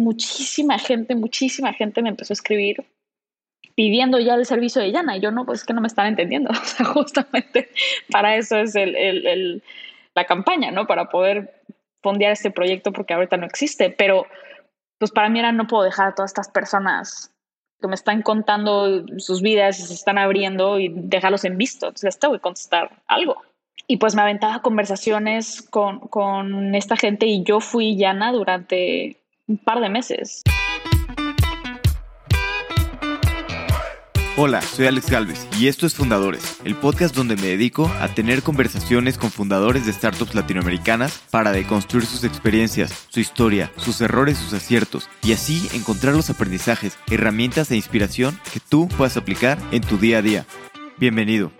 muchísima gente, muchísima gente me empezó a escribir pidiendo ya el servicio de Yana. Y yo no, pues es que no me están entendiendo. O sea, justamente para eso es el, la campaña, ¿no? Para poder fondear este proyecto porque ahorita no existe. Pero pues para mí era no puedo dejar a todas estas personas que me están contando sus vidas y se están abriendo y dejarlos en visto. Entonces, te voy a contestar algo. Y pues me aventaba conversaciones con, con esta gente y yo fui llana durante un par de meses. Hola, soy Alex Galvez y esto es Fundadores, el podcast donde me dedico a tener conversaciones con fundadores de startups latinoamericanas para deconstruir sus experiencias, su historia, sus errores, sus aciertos y así encontrar los aprendizajes, herramientas e inspiración que tú puedas aplicar en tu día a día. Bienvenido.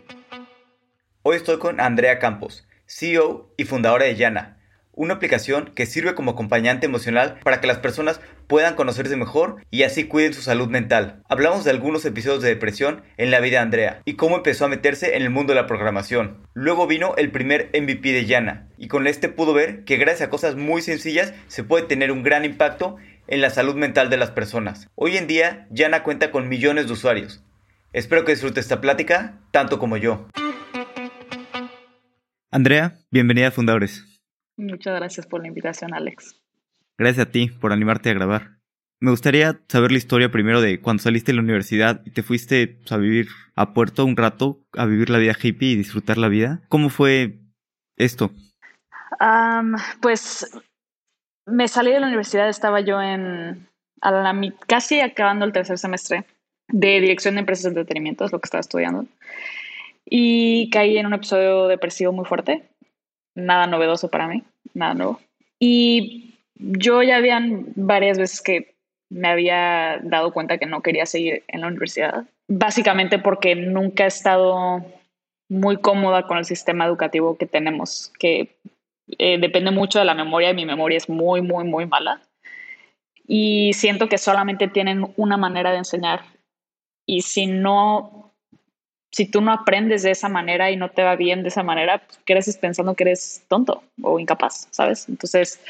Hoy estoy con Andrea Campos, CEO y fundadora de Yana una aplicación que sirve como acompañante emocional para que las personas puedan conocerse mejor y así cuiden su salud mental. Hablamos de algunos episodios de depresión en la vida de Andrea y cómo empezó a meterse en el mundo de la programación. Luego vino el primer MVP de Yana y con este pudo ver que gracias a cosas muy sencillas se puede tener un gran impacto en la salud mental de las personas. Hoy en día Yana cuenta con millones de usuarios. Espero que disfrute esta plática tanto como yo. Andrea, bienvenida a Fundadores. Muchas gracias por la invitación, Alex. Gracias a ti por animarte a grabar. Me gustaría saber la historia primero de cuando saliste de la universidad y te fuiste a vivir a Puerto un rato, a vivir la vida hippie y disfrutar la vida. ¿Cómo fue esto? pues me salí de la universidad, estaba yo en casi acabando el tercer semestre de dirección de empresas de entretenimiento, es lo que estaba estudiando. Y caí en un episodio depresivo muy fuerte nada novedoso para mí, nada nuevo. Y yo ya habían varias veces que me había dado cuenta que no quería seguir en la universidad, básicamente porque nunca he estado muy cómoda con el sistema educativo que tenemos, que eh, depende mucho de la memoria y mi memoria es muy, muy, muy mala. Y siento que solamente tienen una manera de enseñar. Y si no si tú no aprendes de esa manera y no te va bien de esa manera, pues, creces pensando que eres tonto o incapaz, ¿sabes? Entonces,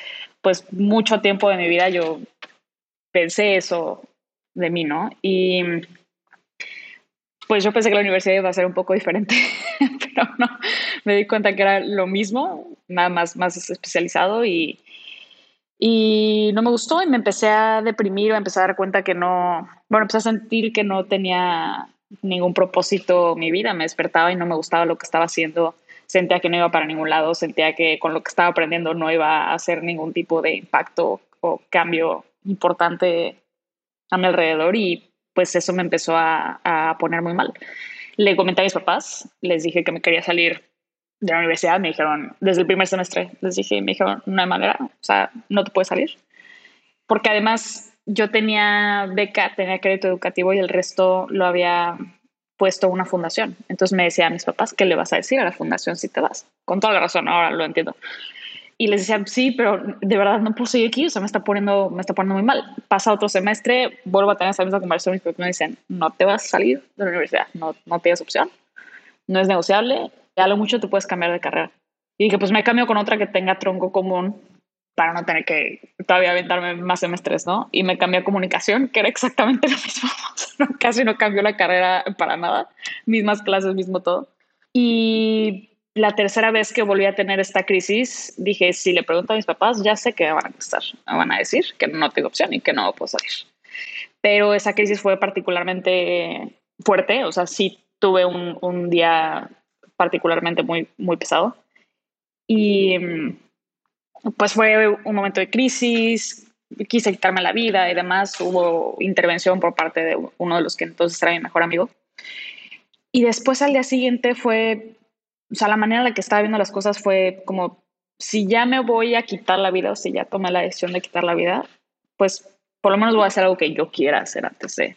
pues mucho tiempo de mi vida yo pensé eso de mí, ¿no? Y pues yo pensé que la universidad iba a ser un poco diferente, pero no, me di cuenta que era lo mismo, nada más, más especializado y, y no me gustó y me empecé a deprimir, me empecé a dar cuenta que no, bueno, empecé a sentir que no tenía ningún propósito mi vida, me despertaba y no me gustaba lo que estaba haciendo, sentía que no iba para ningún lado, sentía que con lo que estaba aprendiendo no iba a hacer ningún tipo de impacto o cambio importante a mi alrededor. Y pues eso me empezó a, a poner muy mal. Le comenté a mis papás, les dije que me quería salir de la universidad, me dijeron, desde el primer semestre, les dije, me dijeron, no hay manera, o sea, no te puedes salir. Porque además yo tenía beca, tenía crédito educativo y el resto lo había puesto una fundación. Entonces me decía a mis papás, ¿qué le vas a decir a la fundación si te vas? Con toda la razón, ahora lo entiendo. Y les decía, sí, pero de verdad no puedo seguir aquí, o sea, me está poniendo, me está poniendo muy mal. Pasa otro semestre, vuelvo a tener esa misma conversación y mis me dicen, no te vas a salir de la universidad, no, no tienes opción, no es negociable, ya lo mucho te puedes cambiar de carrera. Y dije, pues me cambio con otra que tenga tronco común para no tener que todavía aventarme más semestres, ¿no? Y me cambié a comunicación, que era exactamente lo mismo. casi no cambió la carrera para nada. Mismas clases, mismo todo. Y la tercera vez que volví a tener esta crisis, dije, si le pregunto a mis papás, ya sé que me van a contestar. Me van a decir que no tengo opción y que no puedo salir. Pero esa crisis fue particularmente fuerte. O sea, sí tuve un, un día particularmente muy, muy pesado. Y pues fue un momento de crisis, quise quitarme la vida y demás, hubo intervención por parte de uno de los que entonces era mi mejor amigo. Y después al día siguiente fue, o sea, la manera en la que estaba viendo las cosas fue como, si ya me voy a quitar la vida o si ya tomé la decisión de quitar la vida, pues por lo menos voy a hacer algo que yo quiera hacer antes de,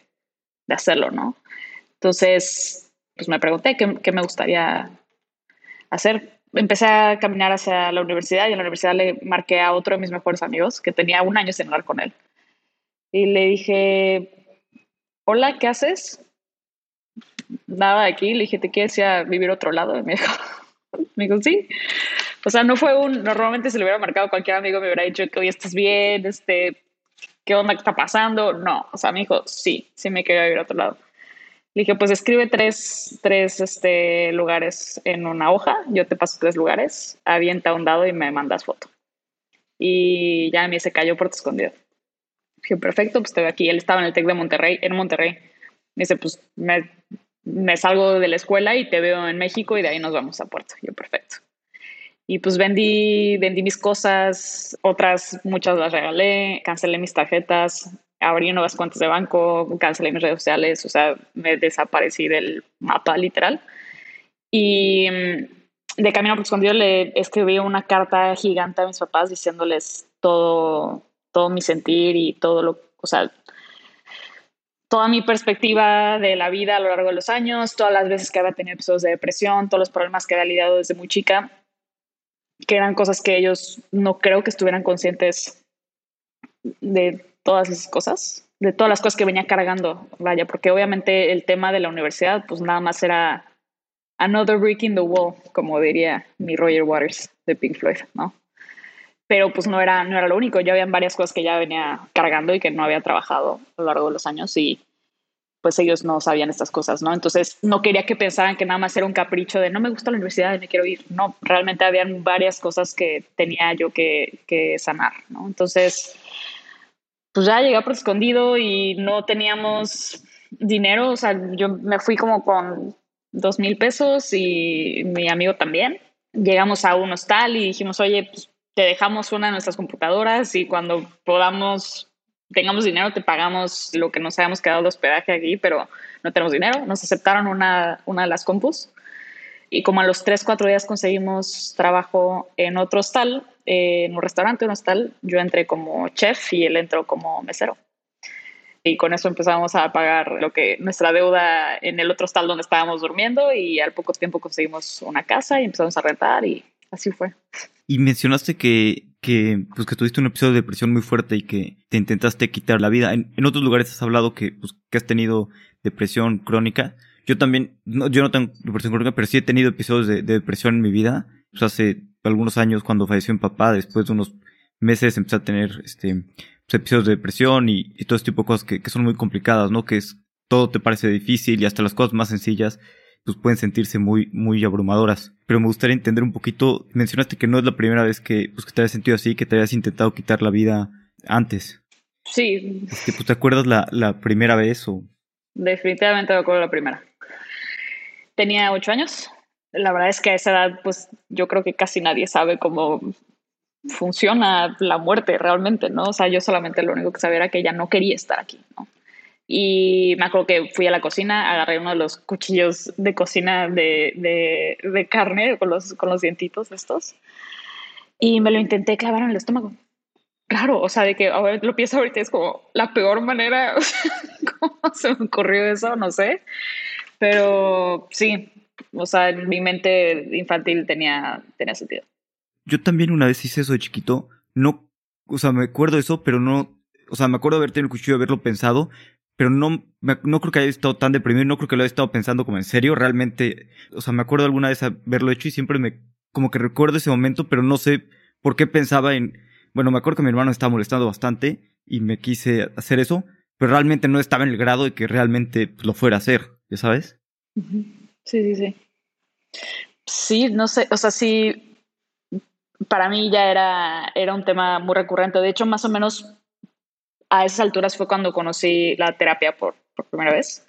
de hacerlo, ¿no? Entonces, pues me pregunté qué, qué me gustaría hacer empecé a caminar hacia la universidad y en la universidad le marqué a otro de mis mejores amigos que tenía un año sin hablar con él. Y le dije, hola, ¿qué haces? Nada de aquí. Le dije, ¿te quieres ir a vivir a otro lado? Y me dijo, me dijo, sí. O sea, no fue un, normalmente si le hubiera marcado cualquier amigo me hubiera dicho que hoy estás bien, este, ¿qué onda que está pasando? No, o sea, me dijo, sí, sí me quería ir a otro lado. Dije, pues escribe tres, tres este, lugares en una hoja, yo te paso tres lugares, avienta un dado y me mandas foto. Y ya me se cayó por tu escondido. Dije, perfecto, pues estoy aquí. Él estaba en el TEC de Monterrey, en Monterrey. Me dice, pues me, me salgo de la escuela y te veo en México y de ahí nos vamos a Puerto. Yo, perfecto. Y pues vendí, vendí mis cosas, otras muchas las regalé, cancelé mis tarjetas, abrí nuevas cuentas de banco, cancelé mis redes sociales, o sea, me desaparecí del mapa literal. Y mm, de camino por escondido le escribí una carta gigante a mis papás diciéndoles todo, todo mi sentir y todo lo, o sea, toda mi perspectiva de la vida a lo largo de los años, todas las veces que había tenido episodios de depresión, todos los problemas que había lidiado desde muy chica que eran cosas que ellos no creo que estuvieran conscientes de todas esas cosas, de todas las cosas que venía cargando, vaya, porque obviamente el tema de la universidad, pues nada más era another brick in the wall, como diría mi Roger Waters de Pink Floyd, ¿no? Pero pues no era, no era lo único, ya habían varias cosas que ya venía cargando y que no había trabajado a lo largo de los años y pues ellos no sabían estas cosas, ¿no? Entonces no quería que pensaran que nada más era un capricho de no me gusta la universidad y me quiero ir. No, realmente habían varias cosas que tenía yo que, que sanar, ¿no? Entonces, pues ya llegué por escondido y no teníamos dinero, o sea, yo me fui como con dos mil pesos y mi amigo también. Llegamos a un hostal y dijimos, oye, pues te dejamos una de nuestras computadoras y cuando podamos tengamos dinero, te pagamos lo que nos hayamos quedado de hospedaje aquí, pero no tenemos dinero. Nos aceptaron una, una de las compus y como a los 3, 4 días conseguimos trabajo en otro hostal, en un restaurante, un hostal, yo entré como chef y él entró como mesero. Y con eso empezamos a pagar lo que nuestra deuda en el otro hostal donde estábamos durmiendo y al poco tiempo conseguimos una casa y empezamos a rentar y así fue. Y mencionaste que que, pues, que tuviste un episodio de depresión muy fuerte y que te intentaste quitar la vida. En, otros lugares has hablado que, pues, que has tenido depresión crónica. Yo también, no, yo no tengo depresión crónica, pero sí he tenido episodios de, depresión en mi vida. Pues hace algunos años cuando falleció mi papá, después de unos meses empecé a tener este, pues, episodios de depresión y, todo este tipo de cosas que, que son muy complicadas, ¿no? Que es, todo te parece difícil y hasta las cosas más sencillas pues pueden sentirse muy, muy abrumadoras. Pero me gustaría entender un poquito, mencionaste que no es la primera vez que, pues, que te habías sentido así, que te habías intentado quitar la vida antes. Sí. que, pues, ¿Te acuerdas la, la primera vez o...? Definitivamente me acuerdo la primera. Tenía ocho años. La verdad es que a esa edad, pues yo creo que casi nadie sabe cómo funciona la muerte realmente, ¿no? O sea, yo solamente lo único que sabía era que ella no quería estar aquí, ¿no? Y me acuerdo que fui a la cocina, agarré uno de los cuchillos de cocina de, de, carne con los, con los dientitos estos y me lo intenté clavar en el estómago. Claro, o sea, de que ver, lo pienso ahorita es como la peor manera, ¿cómo se me ocurrió eso? No sé. Pero sí, o sea, mi mente infantil tenía, tenía sentido. Yo también una vez hice eso de chiquito, no, o sea, me acuerdo de eso, pero no, o sea, me acuerdo de haber tenido el cuchillo, haberlo pensado, pero no, no creo que haya estado tan deprimido, no creo que lo haya estado pensando como en serio, realmente, o sea, me acuerdo alguna vez haberlo hecho y siempre me, como que recuerdo ese momento, pero no sé por qué pensaba en, bueno, me acuerdo que mi hermano estaba molestando bastante y me quise hacer eso, pero realmente no estaba en el grado de que realmente lo fuera a hacer, ¿ya sabes? Sí, sí, sí. Sí, no sé, o sea, sí, para mí ya era, era un tema muy recurrente. De hecho, más o menos a esas alturas fue cuando conocí la terapia por, primera vez.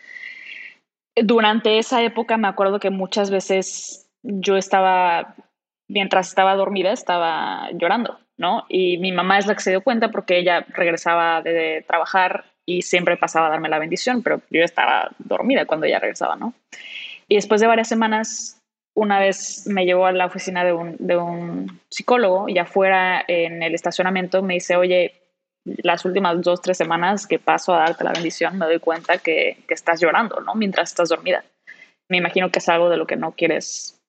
Durante esa época me acuerdo que muchas veces yo estaba, mientras estaba dormida, estaba llorando, ¿no? Y mi mamá es la que se dio cuenta porque ella regresaba de, trabajar y siempre pasaba a darme la bendición, pero yo estaba dormida cuando ella regresaba, ¿no? Y después de varias semanas, una vez me llevó a la oficina de un, de un psicólogo y afuera en el estacionamiento me dice, oye, las últimas dos, tres semanas que paso a darte la bendición, me doy cuenta que, que, estás llorando, ¿no? Mientras estás dormida. Me imagino que es algo de lo que no quieres,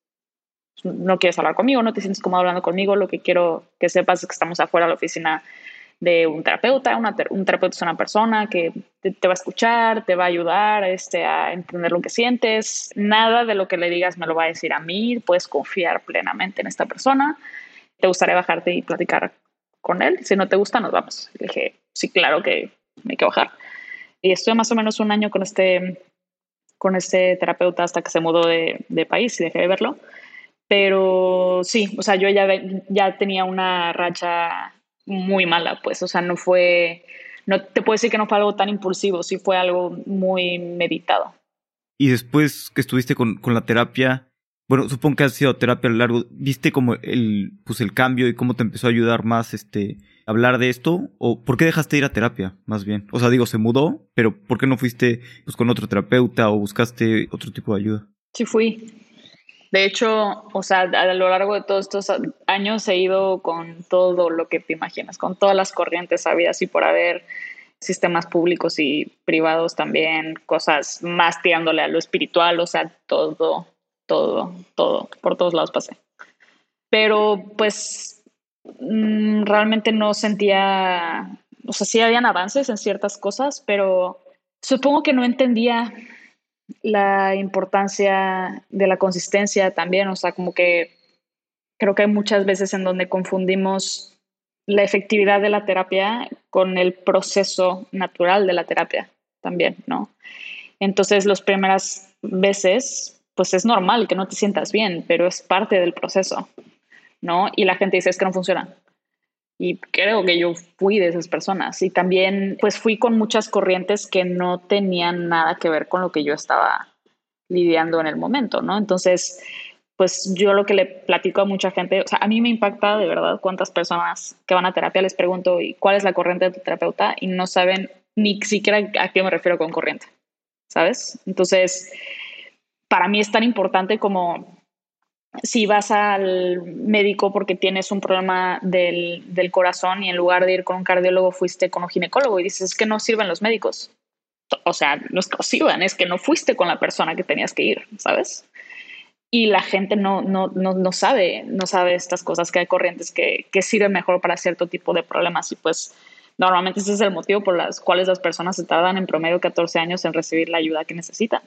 no quieres hablar conmigo, no te sientes cómodo hablando conmigo. Lo que quiero que sepas es que estamos afuera de la oficina de un terapeuta. un terapeuta es una persona que te, va a escuchar, te va a ayudar este, a entender lo que sientes. Nada de lo que le digas me lo va a decir a mí. Puedes confiar plenamente en esta persona. Te gustaría bajarte y platicar con él. Si no te gusta, nos vamos. Dije, sí, claro que me hay que bajar. Y estuve más o menos un año con este, con este terapeuta hasta que se mudó de, de país y dejé de verlo. Pero sí, o sea, yo ya, ya tenía una racha muy mala, pues, o sea, no fue, no te puedo decir que no fue algo tan impulsivo, sí fue algo muy meditado. Y después que estuviste con, con la terapia, bueno, supongo que has sido terapia a lo largo, ¿viste como el, pues el cambio y cómo te empezó a ayudar más este, hablar de esto? ¿O por qué dejaste ir a terapia, más bien? O sea, digo, se mudó, pero ¿por qué no fuiste pues, con otro terapeuta o buscaste otro tipo de ayuda? Sí fui. De hecho, o sea, a lo largo de todos estos años he ido con todo lo que te imaginas, con todas las corrientes habidas y por haber sistemas públicos y privados también, cosas más tirándole a lo espiritual, o sea, todo, todo, todo, por todos lados pasé. Pero pues mm, realmente no sentía, o sea, sí habían avances en ciertas cosas, pero supongo que no entendía la importancia de la consistencia también, o sea, como que creo que hay muchas veces en donde confundimos la efectividad de la terapia con el proceso natural de la terapia también, ¿no? Entonces, las primeras veces, pues es normal que no te sientas bien, pero es parte del proceso, ¿no? Y la gente dice, es que no funciona. Y creo que yo fui de esas personas. Y también, pues fui con muchas corrientes que no tenían nada que ver con lo que yo estaba lidiando en el momento, ¿no? Entonces, pues yo lo que le platico a mucha gente, o sea, a mí me impacta de verdad cuántas personas que van a terapia les pregunto, ¿y cuál es la corriente de tu terapeuta? Y no saben ni siquiera a qué me refiero con corriente, ¿sabes? Entonces, para mí es tan importante como si vas al médico porque tienes un problema del, del, corazón y en lugar de ir con un cardiólogo fuiste con un ginecólogo y dices, es que no sirven los médicos. O sea, no es que sirvan, es que no fuiste con la persona que tenías que ir, ¿sabes? Y la gente no, no, no, no sabe, no sabe estas cosas, que hay corrientes que, que sirven mejor para cierto tipo de problemas y pues normalmente ese es el motivo por las cuales las personas se tardan en promedio 14 años en recibir la ayuda que necesitan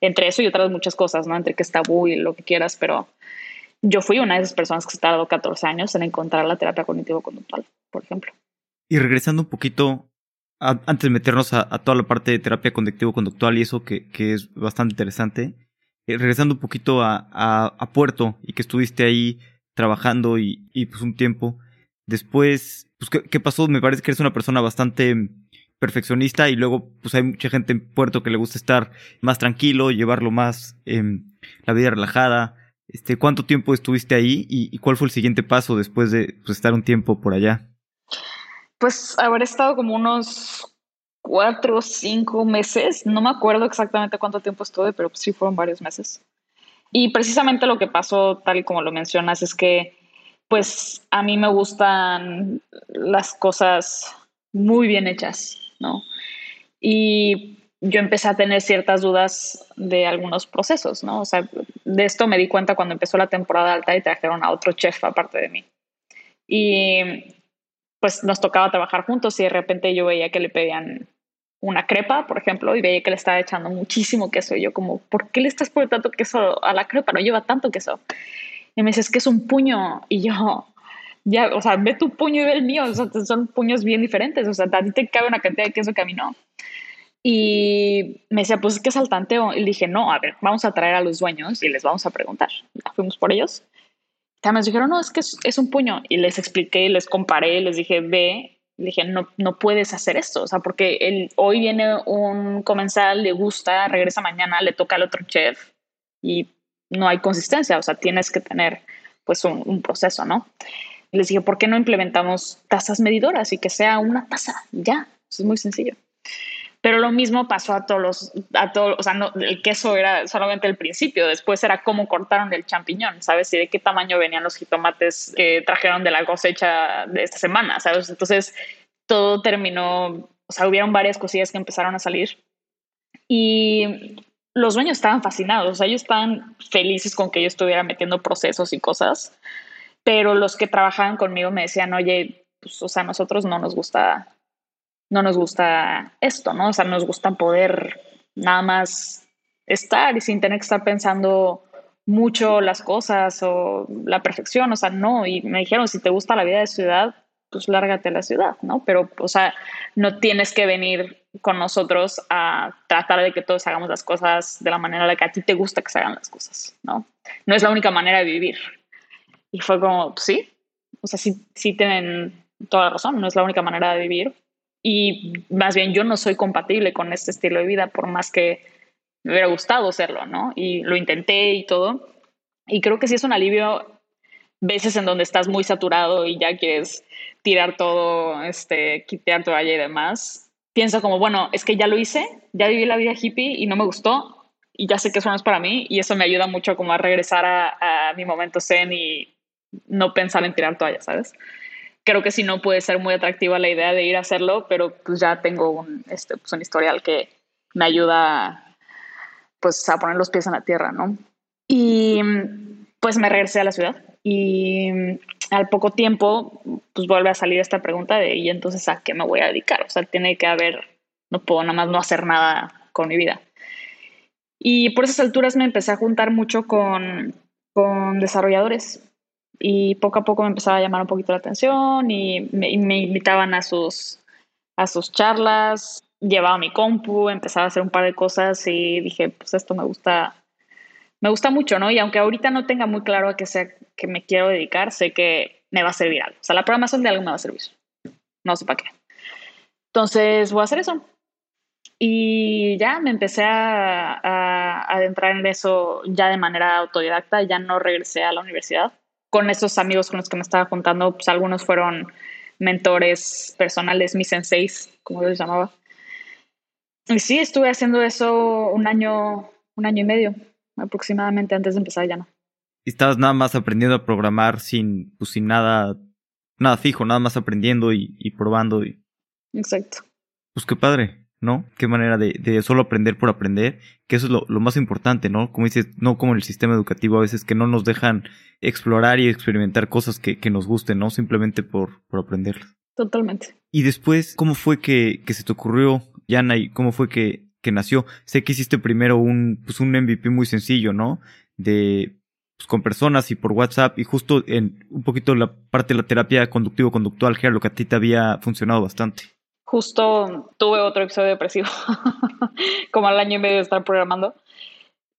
entre eso y otras muchas cosas, ¿no? Entre que es tabú y lo que quieras, pero yo fui una de esas personas que se tardó 14 años en encontrar la terapia cognitivo-conductual, por ejemplo. Y regresando un poquito, antes de meternos a, toda la parte de terapia cognitivo-conductual y eso que, es bastante interesante, eh, regresando un poquito a, Puerto y que estuviste ahí trabajando y, pues un tiempo, después, pues ¿qué, ¿qué, pasó? Me parece que eres una persona bastante perfeccionista y luego pues hay mucha gente en Puerto que le gusta estar más tranquilo, llevarlo más en la vida relajada. Este, ¿Cuánto tiempo estuviste ahí y, cuál fue el siguiente paso después de pues, estar un tiempo por allá? Pues haber estado como unos cuatro o cinco meses, no me acuerdo exactamente cuánto tiempo estuve, pero sí fueron varios meses. Y precisamente lo que pasó, tal y como lo mencionas, es que pues a mí me gustan las cosas muy bien hechas. ¿No? Y yo empecé a tener ciertas dudas de algunos procesos, ¿no? O sea, de esto me di cuenta cuando empezó la temporada alta y trajeron a otro chef aparte de mí. Y pues nos tocaba trabajar juntos y de repente yo veía que le pedían una crepa, por ejemplo, y veía que le estaba echando muchísimo queso. Y yo como, ¿por qué le estás poniendo tanto queso a la crepa? No lleva tanto queso. Y me dice, es que es un puño. Y yo, ya, o sea, ve tu puño y ve el mío, o sea, son puños bien diferentes, o sea, a ti te cabe una cantidad de queso que a mí no. Y me decía, pues es que saltanteo. Y le dije, no, a ver, vamos a traer a los dueños y les vamos a preguntar. fuimos por ellos. También dijeron, no, es que es, un puño. Y les expliqué, les comparé, les dije, ve. Le dije, no, no puedes hacer esto. O sea, porque él, hoy viene un comensal, le gusta, regresa mañana, le toca al otro chef y no hay consistencia. O sea, tienes que tener pues un, un proceso, ¿no? Les dije, ¿por qué no implementamos tasas medidoras y que sea una tasa? Ya, es muy sencillo. Pero lo mismo pasó a todos los, a todos, o sea, no, el queso era solamente el principio, después era cómo cortaron el champiñón, ¿sabes? Y de qué tamaño venían los jitomates que trajeron de la cosecha de esta semana, ¿sabes? Entonces, todo terminó, o sea, hubieron varias cosillas que empezaron a salir. Y los dueños estaban fascinados, o sea, ellos estaban felices con que yo estuviera metiendo procesos y cosas pero los que trabajaban conmigo me decían, oye, pues, o sea, a nosotros no nos gusta, no nos gusta esto, ¿no? O sea, nos gusta poder nada más estar y sin tener que estar pensando mucho las cosas o la perfección, o sea, no. Y me dijeron, si te gusta la vida de ciudad, pues lárgate a la ciudad, ¿no? Pero, o sea, no tienes que venir con nosotros a tratar de que todos hagamos las cosas de la manera en la que a ti te gusta que se hagan las cosas, ¿no? No es la única manera de vivir. Y fue como, sí, o sea, sí, sí tienen toda la razón, no es la única manera de vivir. Y más bien yo no soy compatible con este estilo de vida, por más que me hubiera gustado serlo, ¿no? Y lo intenté y todo. Y creo que sí es un alivio veces en donde estás muy saturado y ya quieres tirar todo, este, quitar toalla y demás, pienso como, bueno, es que ya lo hice, ya viví la vida hippie y no me gustó y ya sé que eso no es para mí y eso me ayuda mucho como a regresar a, mi momento zen y no pensar en tirar toalla, ¿sabes? Creo que si no puede ser muy atractiva la idea de ir a hacerlo, pero pues ya tengo un, este, pues un historial que me ayuda pues a poner los pies en la tierra, ¿no? Y pues me regresé a la ciudad y al poco tiempo, pues vuelve a salir esta pregunta de, ¿y entonces a qué me voy a dedicar? O sea, tiene que haber, no puedo nada más no hacer nada con mi vida. Y por esas alturas me empecé a juntar mucho con, con desarrolladores y poco a poco me empezaba a llamar un poquito la atención y me, invitaban a sus, a sus charlas, llevaba mi compu, empezaba a hacer un par de cosas y dije, pues esto me gusta me gusta mucho, ¿no? Y aunque ahorita no tenga muy claro a qué sea que me quiero dedicar, sé que me va a servir algo. O sea, la programación de algo me va a servir. No sé para qué. Entonces voy a hacer eso. Y ya me empecé a, a, adentrar en eso ya de manera autodidacta, ya no regresé a la universidad. Con esos amigos con los que me estaba juntando, pues algunos fueron mentores personales, mis senseis, como yo les llamaba. Y sí, estuve haciendo eso un año, un año y medio aproximadamente antes de empezar ya no. Y estabas nada más aprendiendo a programar sin, pues, sin nada, nada fijo, nada más aprendiendo y, probando. Y... Exacto. Pues qué padre, ¿no? Qué manera de, de solo aprender por aprender, que eso es lo, lo, más importante, ¿no? Como dices, no como en el sistema educativo a veces que no nos dejan explorar y experimentar cosas que, que nos gusten, ¿no? Simplemente por, por aprenderlas. Totalmente. Y después, ¿cómo fue que, que se te ocurrió, Yana, y cómo fue que que nació. Sé que hiciste primero un, pues un MVP muy sencillo, ¿no? De, pues con personas y por WhatsApp y justo en un poquito la parte de la terapia conductivo-conductual, que era lo que a ti te había funcionado bastante. Justo tuve otro episodio depresivo, como al año y medio de estar programando.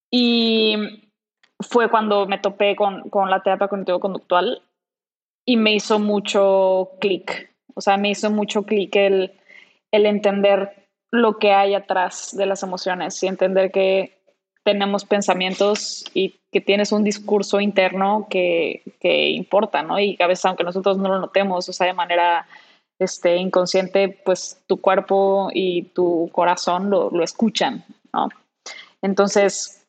Y fue cuando me topé con, con la terapia cognitivo-conductual y me hizo mucho clic. O sea, me hizo mucho clic el, el entender lo que hay atrás de las emociones y entender que tenemos pensamientos y que tienes un discurso interno que, que importa, ¿no? Y a veces, aunque nosotros no lo notemos, o sea, de manera este, inconsciente, pues tu cuerpo y tu corazón lo, lo escuchan, ¿no? Entonces,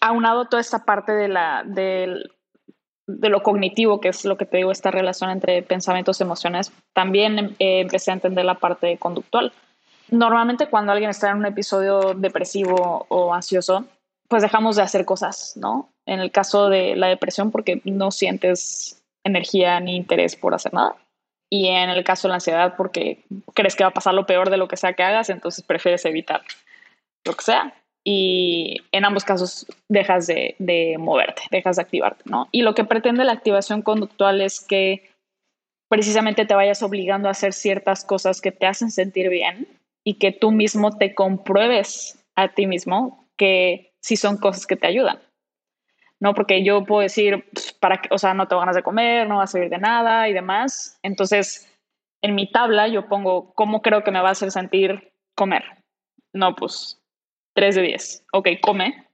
aunado toda esta parte de, la, de, de lo cognitivo, que es lo que te digo, esta relación entre pensamientos y emociones, también eh, empecé a entender la parte conductual normalmente cuando alguien está en un episodio depresivo o ansioso, pues dejamos de hacer cosas, ¿no? En el caso de la depresión, porque no sientes energía ni interés por hacer nada. Y en el caso de la ansiedad, porque crees que va a pasar lo peor de lo que sea que hagas, entonces prefieres evitar lo que sea. Y en ambos casos dejas de, de moverte, dejas de activarte, ¿no? Y lo que pretende la activación conductual es que precisamente te vayas obligando a hacer ciertas cosas que te hacen sentir bien y que tú mismo te compruebes a ti mismo que sí son cosas que te ayudan. No, porque yo puedo decir, pues, para o sea, no te ganas de comer, no vas a servir de nada y demás. Entonces, en mi tabla yo pongo cómo creo que me va a hacer sentir comer. No, pues 3 de 10. Ok, come,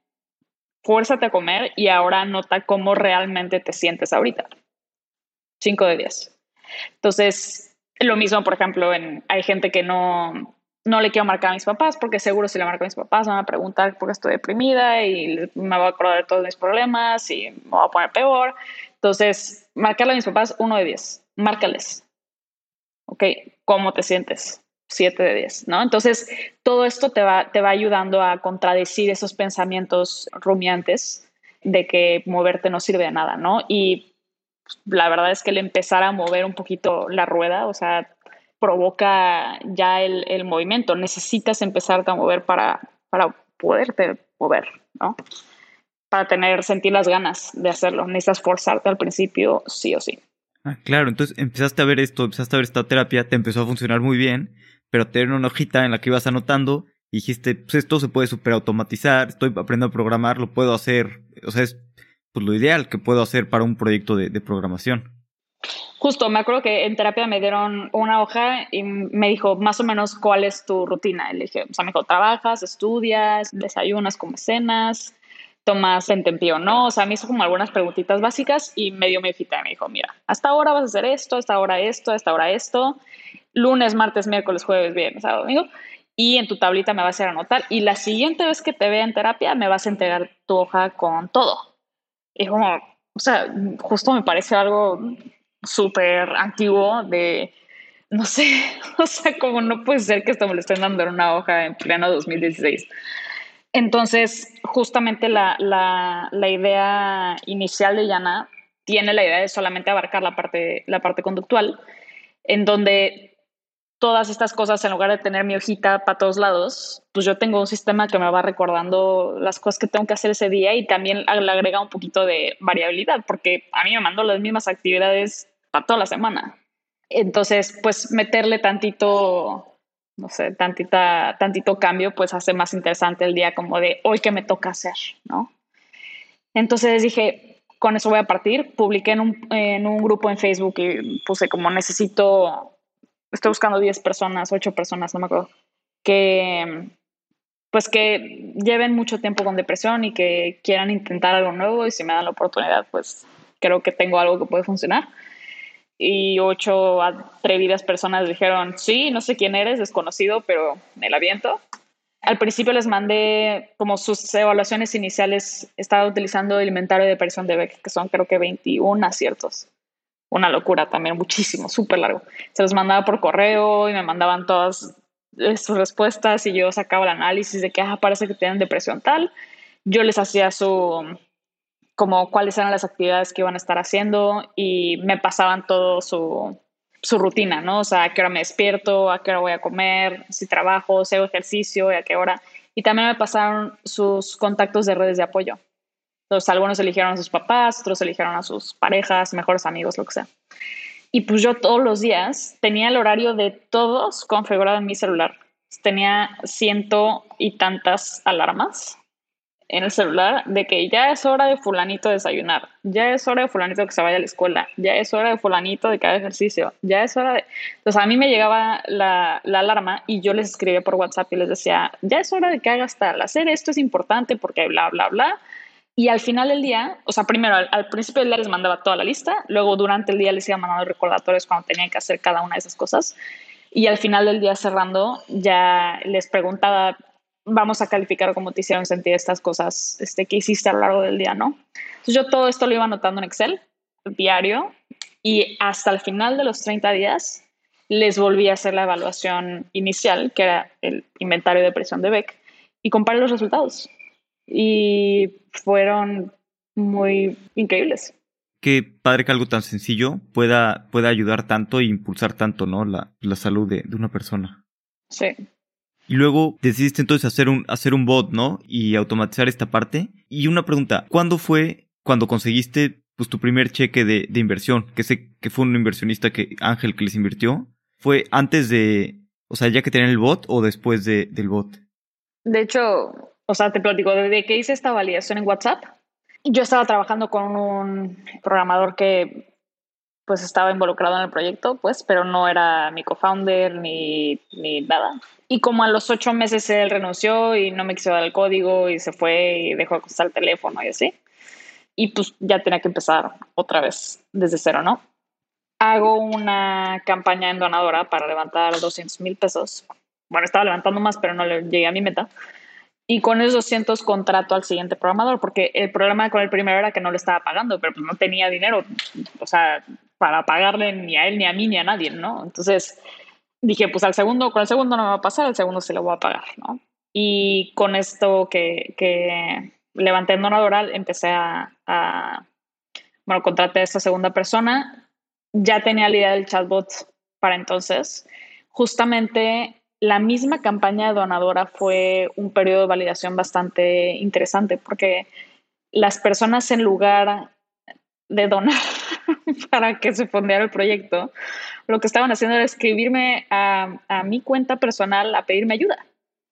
fuérzate a comer y ahora nota cómo realmente te sientes ahorita. 5 de 10. Entonces, lo mismo, por ejemplo, en, hay gente que no, no le quiero marcar a mis papás porque seguro si le marco a mis papás van a preguntar por qué estoy deprimida y me voy a acordar de todos mis problemas y me voy a poner peor. Entonces, marcarle a mis papás uno de 10, márcales. Ok, ¿cómo te sientes? 7 de 10, ¿no? Entonces, todo esto te va, te va ayudando a contradecir esos pensamientos rumiantes de que moverte no sirve de nada, ¿no? Y la verdad es que el empezar a mover un poquito la rueda, o sea, provoca ya el, movimiento. Necesitas empezarte a mover para, para poderte mover, ¿no? Para tener, sentir las ganas de hacerlo. Necesitas forzarte al principio, sí o sí. Ah, claro, entonces empezaste a ver esto, empezaste a ver esta terapia, te empezó a funcionar muy bien, pero tener una hojita en la que ibas anotando y dijiste, pues esto se puede superautomatizar, estoy aprendiendo a programar, lo puedo hacer, o sea, es pues lo ideal que puedo hacer para un proyecto de programación. Justo, me acuerdo que en terapia me dieron una hoja y me dijo más o menos cuál es tu rutina. Y dije, o sea, me dijo, trabajas, estudias, desayunas, como cenas, tomas entempío, ¿no? O sea, me hizo como algunas preguntitas básicas y me dio mi y me dijo, mira, hasta ahora vas a hacer esto, hasta ahora esto, hasta ahora esto, lunes, martes, miércoles, jueves, viernes, sábado, domingo, y en tu tablita me vas a anotar y la siguiente vez que te vea en terapia me vas a entregar tu hoja con todo. Y como, o sea, justo me parece algo súper antiguo de, no sé, o sea, como no puede ser que esto me lo estén dando en una hoja en pleno 2016. Entonces, justamente la, la, la, idea inicial de Yana tiene la idea de solamente abarcar la parte, la parte conductual, en donde todas estas cosas, en lugar de tener mi hojita para todos lados, pues yo tengo un sistema que me va recordando las cosas que tengo que hacer ese día y también le agrega un poquito de variabilidad, porque a mí me mando las mismas actividades para toda la semana. Entonces, pues meterle tantito, no sé, tantita, tantito cambio, pues hace más interesante el día como de hoy que me toca hacer, ¿no? Entonces dije, con eso voy a partir. Publiqué en un, en un grupo en Facebook y puse como necesito estoy buscando 10 personas, 8 personas, no me acuerdo, que pues que lleven mucho tiempo con depresión y que quieran intentar algo nuevo y si me dan la oportunidad, pues creo que tengo algo que puede funcionar. Y ocho atrevidas personas dijeron, sí, no sé quién eres, desconocido, pero me la viento. Al principio les mandé como sus evaluaciones iniciales, estaba utilizando el inventario de depresión de Beck, que son creo que 21 aciertos una locura también, muchísimo, súper largo. Se los mandaba por correo y me mandaban todas sus respuestas y yo sacaba el análisis de que ah, parece que tienen depresión tal. Yo les hacía su, como cuáles eran las actividades que iban a estar haciendo y me pasaban todo su, su rutina, ¿no? O sea, a qué hora me despierto, a qué hora voy a comer, si trabajo, si hago ejercicio y a qué hora. Y también me pasaron sus contactos de redes de apoyo. Entonces, algunos eligieron a sus papás, otros eligieron a sus parejas, mejores amigos, lo que sea. Y pues yo todos los días tenía el horario de todos configurado en mi celular. Tenía ciento y tantas alarmas en el celular de que ya es hora de fulanito desayunar, ya es hora de fulanito que se vaya a la escuela, ya es hora de fulanito de que haga ejercicio, ya es hora de... Entonces a mí me llegaba la, la alarma y yo les escribía por WhatsApp y les decía, ya es hora de que hagas tal, hacer esto es importante porque bla, bla, bla y al final del día, o sea, primero al, principio del día les mandaba toda la lista, luego durante el día les iba mandando recordatorios cuando tenían que hacer cada una de esas cosas. Y al final del día cerrando, ya les preguntaba, vamos a calificar cómo te hicieron sentir estas cosas este, que hiciste a lo largo del día, ¿no? Entonces yo todo esto lo iba anotando en Excel, diario, y hasta el final de los 30 días les volví a hacer la evaluación inicial, que era el inventario de presión de Beck, y comparé los resultados y fueron muy increíbles. Qué padre que algo tan sencillo pueda, pueda ayudar tanto e impulsar tanto, ¿no? La, la salud de, de, una persona. Sí. Y luego decidiste entonces hacer un, hacer un bot, ¿no? Y automatizar esta parte. Y una pregunta, ¿cuándo fue cuando conseguiste pues, tu primer cheque de, de inversión? Que sé que fue un inversionista que, Ángel, que les invirtió. ¿Fue antes de, o sea, ya que tenían el bot o después de, del bot? De hecho, o sea, te platico, desde que hice esta validación en WhatsApp, yo estaba trabajando con un programador que pues estaba involucrado en el proyecto, pues, pero no era mi co-founder ni, ni nada. Y como a los ocho meses él renunció y no me quiso dar el código y se fue y dejó de costar el teléfono y así. Y pues ya tenía que empezar otra vez desde cero, ¿no? Hago una campaña en donadora para levantar 200 mil pesos. Bueno, estaba levantando más, pero no le llegué a mi meta. Y con esos 200 contrato al siguiente programador, porque el problema con el primero era que no le estaba pagando, pero pues no tenía dinero, o sea, para pagarle ni a él, ni a mí, ni a nadie, ¿no? Entonces dije, pues al segundo, con el segundo no me va a pasar, al segundo se lo voy a pagar, ¿no? Y con esto que, que levanté en donadora, empecé a, a, bueno, contraté a esta segunda persona, ya tenía la idea del chatbot para entonces. Justamente la misma campaña donadora fue un periodo de validación bastante interesante porque las personas en lugar de donar para que se fondeara el proyecto, lo que estaban haciendo era escribirme a, a mi cuenta personal a pedirme ayuda.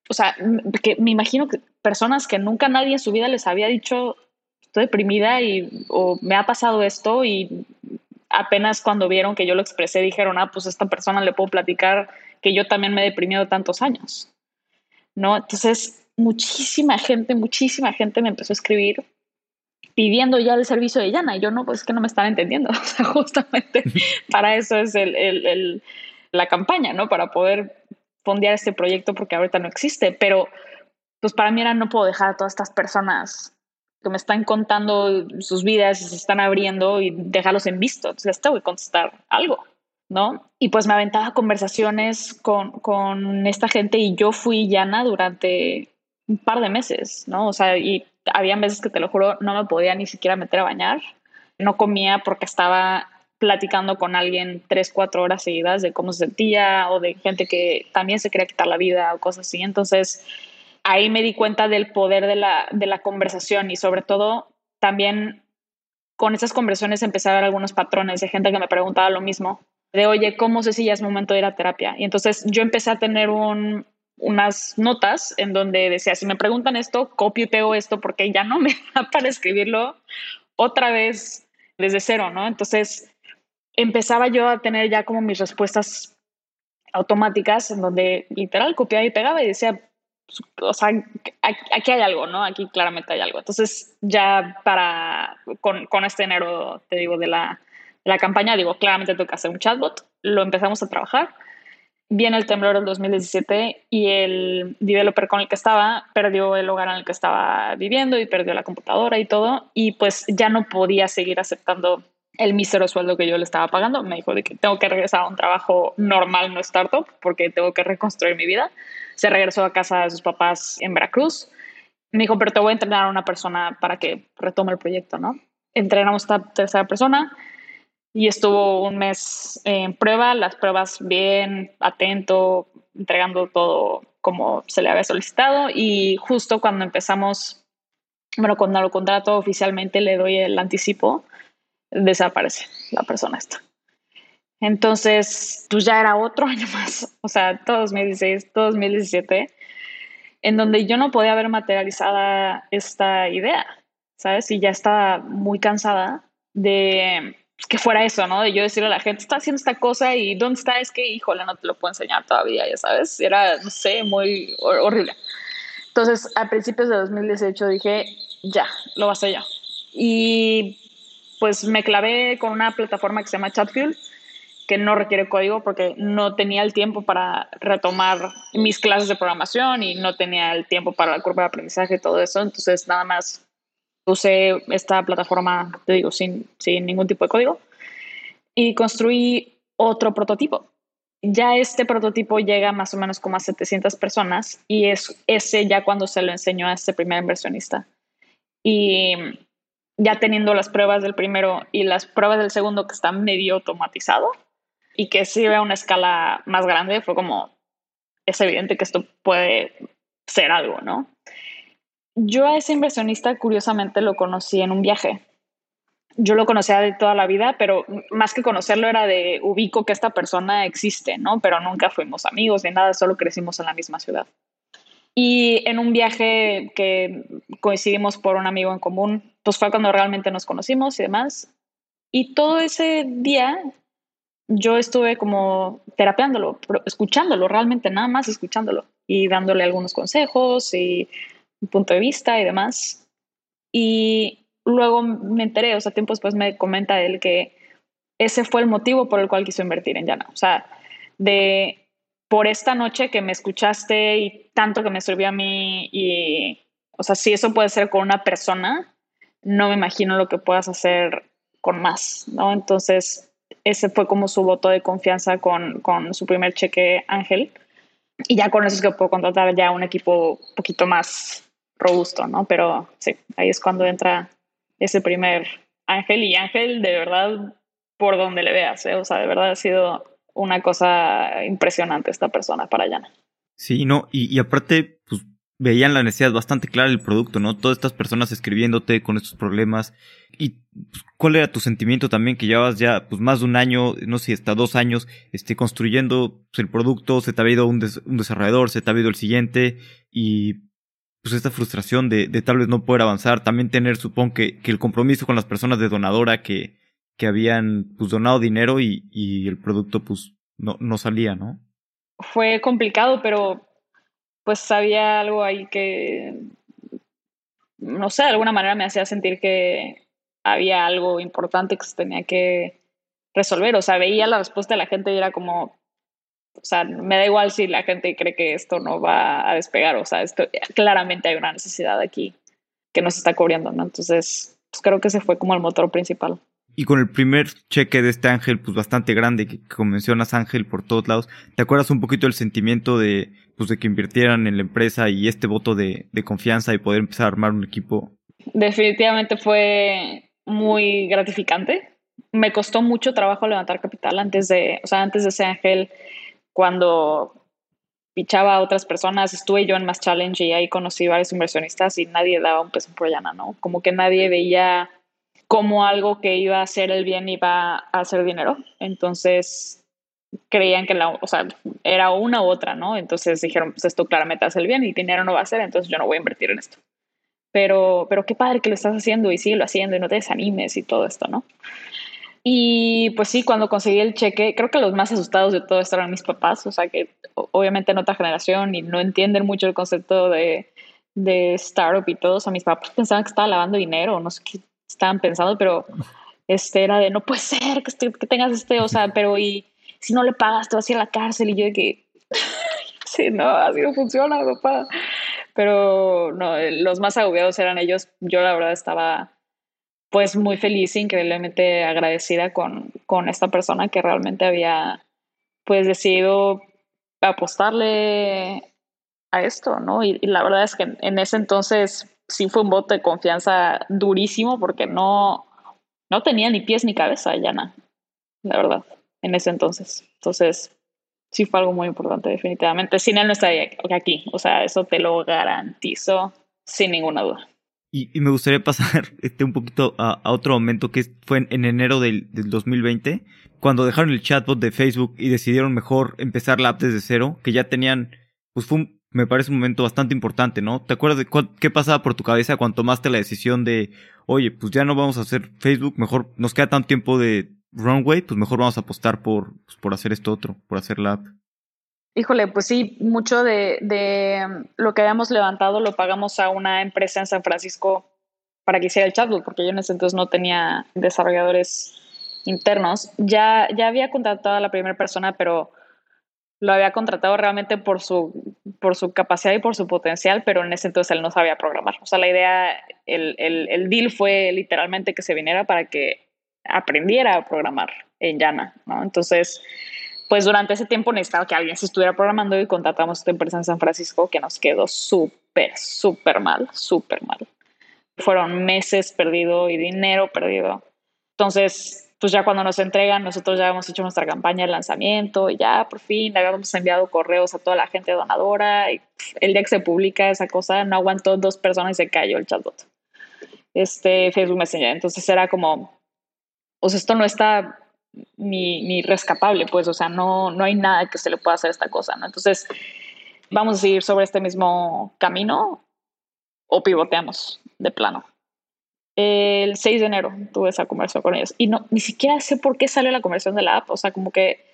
O sea, que me imagino que personas que nunca nadie en su vida les había dicho estoy deprimida y o me ha pasado esto y apenas cuando vieron que yo lo expresé dijeron, ah, pues a esta persona le puedo platicar que yo también me he deprimido tantos años. ¿No? Entonces, muchísima gente, muchísima gente me empezó a escribir pidiendo ya el servicio de Yana. Y yo no, pues es que no me están entendiendo. O sea, justamente para eso es el, el, el, la campaña, ¿no? Para poder fondear este proyecto porque ahorita no existe. Pero pues para mí era no puedo dejar a todas estas personas que me están contando sus vidas y se están abriendo y dejarlos en visto. Entonces les tengo que contestar algo, ¿no? Y pues me aventaba conversaciones con, con esta gente y yo fui llana durante un par de meses, ¿no? O sea, y había veces que te lo juro, no me podía ni siquiera meter a bañar. No comía porque estaba platicando con alguien tres, cuatro horas seguidas de cómo se sentía o de gente que también se quería quitar la vida o cosas así. Entonces, ahí me di cuenta del poder de la, de la conversación y sobre todo también con esas conversaciones empecé a ver algunos patrones de gente que me preguntaba lo mismo, de oye, ¿cómo sé si ya es momento de ir a terapia? Y entonces yo empecé a tener un, unas notas en donde decía, si me preguntan esto, copio y pego esto porque ya no me da para escribirlo otra vez desde cero, ¿no? Entonces empezaba yo a tener ya como mis respuestas automáticas en donde literal copiaba y pegaba y decía, o sea, aquí hay algo, ¿no? Aquí claramente hay algo. Entonces ya para, con, con este enero, te digo, de la, la campaña, digo, claramente que hacer un chatbot, lo empezamos a trabajar viene el temblor del 2017 y el developer con el que estaba perdió el hogar en el que estaba viviendo y perdió la computadora y todo y pues ya no podía seguir aceptando el mísero sueldo que yo le estaba pagando. Me dijo de que tengo que regresar a un trabajo normal, no startup, porque tengo que reconstruir mi vida. Se regresó a casa de sus papás en Veracruz. Me dijo, pero te voy a entrenar a una persona para que retome el proyecto, ¿no? Entrenamos a esta tercera persona y estuvo un mes en prueba, las pruebas bien, atento, entregando todo como se le había solicitado y justo cuando empezamos, bueno, cuando lo contrato oficialmente le doy el anticipo, desaparece la persona esta. Entonces, pues ya era otro año más, o sea, todo 2016, todo 2017, en donde yo no podía ver materializada esta idea, ¿sabes? Y ya estaba muy cansada de que fuera eso, ¿no? De yo decirle a la gente, está haciendo esta cosa y ¿dónde está? Es que, híjole, no te lo puedo enseñar todavía, ya sabes. Era, no sé, muy horrible. Entonces, a principios de 2018 dije, ya, lo voy a hacer ya. Y pues me clavé con una plataforma que se llama Chatfuel, que no requiere código porque no tenía el tiempo para retomar mis clases de programación y no tenía el tiempo para la curva de aprendizaje y todo eso. Entonces, nada más usé esta plataforma, te digo, sin, sin ningún tipo de código y construí otro prototipo. Ya este prototipo llega más o menos como a 700 personas y es ese ya cuando se lo enseñó a este primer inversionista. Y ya teniendo las pruebas del primero y las pruebas del segundo que está medio automatizado y que sirve a una escala más grande, fue como, es evidente que esto puede ser algo, ¿no? Yo a ese inversionista curiosamente lo conocí en un viaje. Yo lo conocía de toda la vida, pero más que conocerlo era de ubico que esta persona existe, ¿no? Pero nunca fuimos amigos ni nada, solo crecimos en la misma ciudad. Y en un viaje que coincidimos por un amigo en común, pues fue cuando realmente nos conocimos y demás. Y todo ese día yo estuve como terapeándolo, escuchándolo, realmente nada más escuchándolo y dándole algunos consejos y punto de vista y demás. Y luego me enteré, o sea, tiempo después me comenta él que ese fue el motivo por el cual quiso invertir en Yana. O sea, de por esta noche que me escuchaste y tanto que me sirvió a mí y, o sea, si eso puede ser con una persona, no me imagino lo que puedas hacer con más, ¿no? Entonces, ese fue como su voto de confianza con, con su primer cheque Ángel. Y ya con eso es que puedo contratar ya un equipo un poquito más robusto, ¿no? Pero sí, ahí es cuando entra ese primer ángel y ángel de verdad por donde le veas, ¿eh? o sea, de verdad ha sido una cosa impresionante esta persona para Yana. Sí, no, y, aparte, pues veían la necesidad bastante clara del producto, ¿no? Todas estas personas escribiéndote con estos problemas. ¿Y pues, cuál era tu sentimiento también que llevabas ya pues más de un año, no sé, hasta dos años, este, construyendo pues, el producto, se te ha ido un, un, desarrollador, se te ha ido el siguiente y pues esta frustración de, de tal vez no poder avanzar, también tener, supongo que, que el compromiso con las personas de donadora que, que habían pues donado dinero y, y el producto pues no, no salía, ¿no? Fue complicado, pero pues había algo ahí que, no sé, de alguna manera me hacía sentir que había algo importante que se tenía que resolver. O sea, veía la respuesta de la gente y era como, o sea, me da igual si la gente cree que esto no va a despegar. O sea, esto, claramente hay una necesidad aquí que nos está cubriendo, ¿no? Entonces, pues creo que ese fue como el motor principal. Y con el primer cheque de este ángel, pues bastante grande, que, como mencionas ángel por todos lados, ¿te acuerdas un poquito del sentimiento de, pues de que invirtieran en la empresa y este voto de, de confianza y poder empezar a armar un equipo? Definitivamente fue muy gratificante. Me costó mucho trabajo levantar capital antes de, o sea, antes de ese ángel, cuando pichaba a otras personas, estuve yo en Más Challenge y ahí conocí varios inversionistas y nadie daba un peso por llana, ¿no? Como que nadie veía como algo que iba a hacer el bien iba a hacer dinero. Entonces creían que la, o sea, era una u otra, ¿no? Entonces dijeron, pues esto claramente hace el bien y dinero no va a hacer, entonces yo no voy a invertir en esto. Pero, pero qué padre que lo estás haciendo y sigue lo haciendo y no te desanimes y todo esto, ¿no? Y pues sí, cuando conseguí el cheque, creo que los más asustados de todo esto eran mis papás, o sea que obviamente en otra generación y no entienden mucho el concepto de, de startup y todo, o sea, mis papás pensaban que estaba lavando dinero, no sé qué estaban pensando, pero este era de no puede ser que, que tengas este, o sea, pero y si no le pagas te vas a ir a la cárcel y yo de que sí, no, así no funciona, papá. Pero no, los más agobiados eran ellos. Yo la verdad estaba pues muy feliz, increíblemente agradecida con, con esta persona que realmente había pues decidido apostarle a esto, ¿no? Y, y la verdad es que en ese entonces sí fue un voto de confianza durísimo porque no, no tenía ni pies ni cabeza Yana, la verdad, en ese entonces. Entonces, sí fue algo muy importante, definitivamente. Sin él no estaría aquí, o sea, eso te lo garantizo sin ninguna duda. Y, me gustaría pasar este, un poquito a, otro momento que fue en, enero del, del, 2020, cuando dejaron el chatbot de Facebook y decidieron mejor empezar la app desde cero, que ya tenían, pues fue me parece un momento bastante importante, ¿no? ¿Te acuerdas de qué pasaba por tu cabeza cuando tomaste la decisión de, oye, pues ya no vamos a hacer Facebook, mejor nos queda tanto tiempo de runway, pues mejor vamos a apostar por, pues, por hacer esto otro, por hacer la app? Híjole, pues sí, mucho de, de lo que habíamos levantado lo pagamos a una empresa en San Francisco para que hiciera el chatbot, porque yo en ese entonces no tenía desarrolladores internos. Ya, ya había contratado a la primera persona, pero lo había contratado realmente por su, por su capacidad y por su potencial, pero en ese entonces él no sabía programar. O sea, la idea, el, el, el deal fue literalmente que se viniera para que aprendiera a programar en Llana, ¿no? Entonces, pues durante ese tiempo necesitaba que alguien se estuviera programando y contratamos esta empresa en San Francisco que nos quedó súper, súper mal, súper mal. Fueron meses perdido y dinero perdido. Entonces, pues ya cuando nos entregan, nosotros ya hemos hecho nuestra campaña de lanzamiento y ya por fin habíamos enviado correos a toda la gente donadora y el día que se publica esa cosa no aguantó dos personas y se cayó el chatbot. Este Facebook Messenger. Entonces era como, o esto no está ni, ni rescapable, pues, o sea, no, no hay nada que se le pueda hacer a esta cosa, ¿no? Entonces, vamos a seguir sobre este mismo camino o pivoteamos de plano el 6 de enero tuve esa conversación con ellos y no, ni siquiera sé por qué salió la conversión de la app. O sea, como que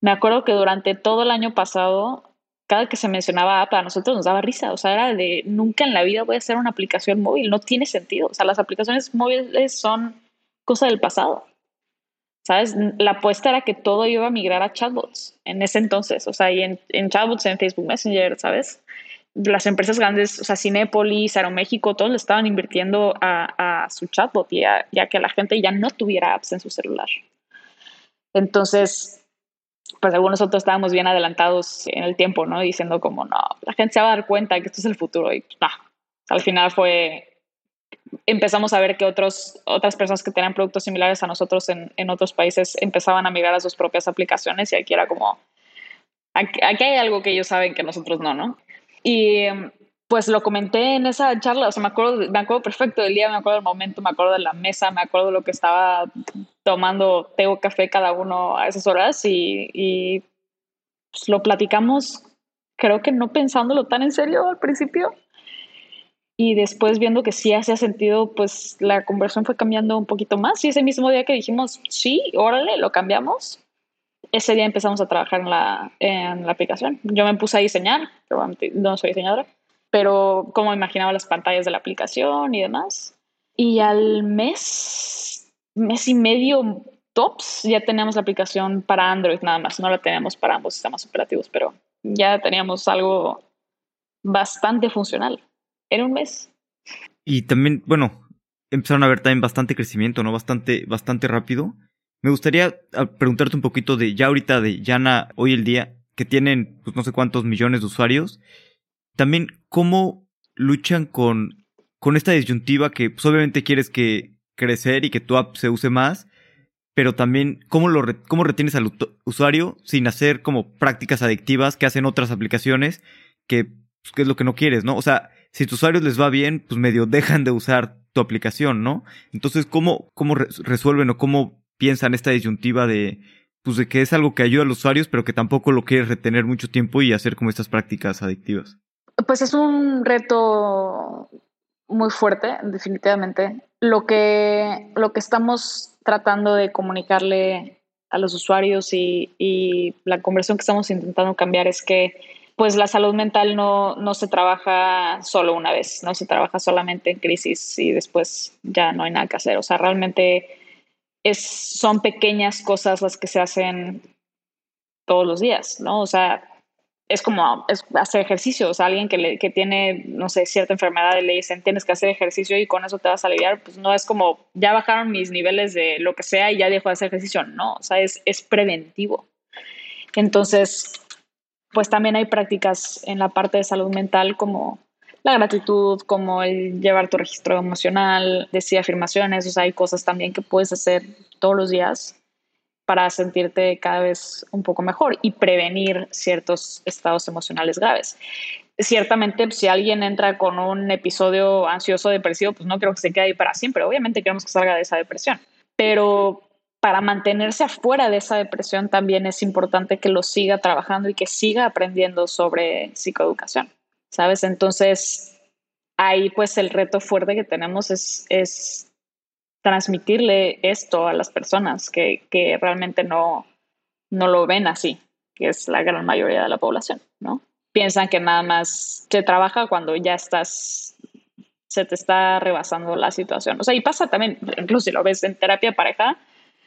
me acuerdo que durante todo el año pasado, cada que se mencionaba app, a nosotros nos daba risa. O sea, era de nunca en la vida voy a hacer una aplicación móvil. No tiene sentido. O sea, las aplicaciones móviles son cosa del pasado. ¿Sabes? La apuesta era que todo iba a migrar a chatbots en ese entonces. O sea, y en, en chatbots en Facebook Messenger, ¿sabes? las empresas grandes, o sea, Cinépolis, Aeroméxico, todos le estaban invirtiendo a, su chatbot, ya, ya que la gente ya no tuviera apps en su celular. Entonces, pues algunos otros estábamos bien adelantados en el tiempo, ¿no? Diciendo como, no, la gente se va a dar cuenta que esto es el futuro y no. Al final fue, empezamos a ver que otros, otras personas que tenían productos similares a nosotros en, en otros países empezaban a migrar a sus propias aplicaciones y aquí era como, aquí hay algo que ellos saben que nosotros no, ¿no? Y pues lo comenté en esa charla, o sea, me acuerdo, me acuerdo perfecto del día, me acuerdo del momento, me acuerdo de la mesa, me acuerdo de lo que estaba tomando té o café cada uno a esas horas y, y pues, lo platicamos, creo que no pensándolo tan en serio al principio. Y después viendo que sí hacía sentido, pues la conversión fue cambiando un poquito más. Y ese mismo día que dijimos, sí, órale, lo cambiamos, ese día empezamos a trabajar en la, en la aplicación. Yo me puse a diseñar, no soy diseñadora, pero como imaginaba las pantallas de la aplicación y demás. Y al mes, mes y medio tops, ya teníamos la aplicación para Android nada más. No la teníamos para ambos sistemas operativos, pero ya teníamos algo bastante funcional en un mes. Y también, bueno, empezaron a ver también bastante crecimiento, ¿no? Bastante, bastante rápido. Me gustaría preguntarte un poquito de ya ahorita de Yana hoy el día, que tienen pues no sé cuántos millones de usuarios también cómo luchan con, con esta disyuntiva que pues, obviamente quieres que crecer y que tu app se use más, pero también cómo, lo cómo retienes al usuario sin hacer como prácticas adictivas que hacen otras aplicaciones que, pues, que es lo que no quieres, ¿no? O sea, si tus usuarios les va bien, pues medio dejan de usar tu aplicación, ¿no? Entonces, ¿cómo, cómo resuelven o cómo piensan esta disyuntiva de, pues de que es algo que ayuda a los usuarios, pero que tampoco lo quieres retener mucho tiempo y hacer como estas prácticas adictivas? Pues es un reto muy fuerte, definitivamente. Lo que, lo que estamos tratando de comunicarle a los usuarios y, la conversión que estamos intentando cambiar es que pues la salud mental no, no se trabaja solo una vez, no se trabaja solamente en crisis y después ya no hay nada que hacer. O sea, realmente es, son pequeñas cosas las que se hacen todos los días, ¿no? O sea, es como hacer ejercicio, o sea, alguien que, que tiene, no sé, cierta enfermedad y le dicen tienes que hacer ejercicio y con eso te vas a aliviar, pues no es como ya bajaron mis niveles de lo que sea y ya dejo de hacer ejercicio, no, o sea, es, es preventivo. Entonces, pues también hay prácticas en la parte de salud mental como la gratitud, como el llevar tu registro emocional, decir afirmaciones, o sea, hay cosas también que puedes hacer todos los días para sentirte cada vez un poco mejor y prevenir ciertos estados emocionales graves. Ciertamente, si alguien entra con un episodio ansioso depresivo, pues no creo que se quede ahí para siempre. Obviamente queremos que salga de esa depresión, pero para mantenerse afuera de esa depresión también es importante que lo siga trabajando y que siga aprendiendo sobre psicoeducación, ¿sabes? Entonces, ahí pues el reto fuerte que tenemos es, es transmitirle esto a las personas que, que realmente no, no lo ven así, que es la gran mayoría de la población, ¿no? Piensan que nada más se trabaja cuando ya estás, se te está rebasando la situación. O sea, y pasa también, incluso si lo ves en terapia pareja,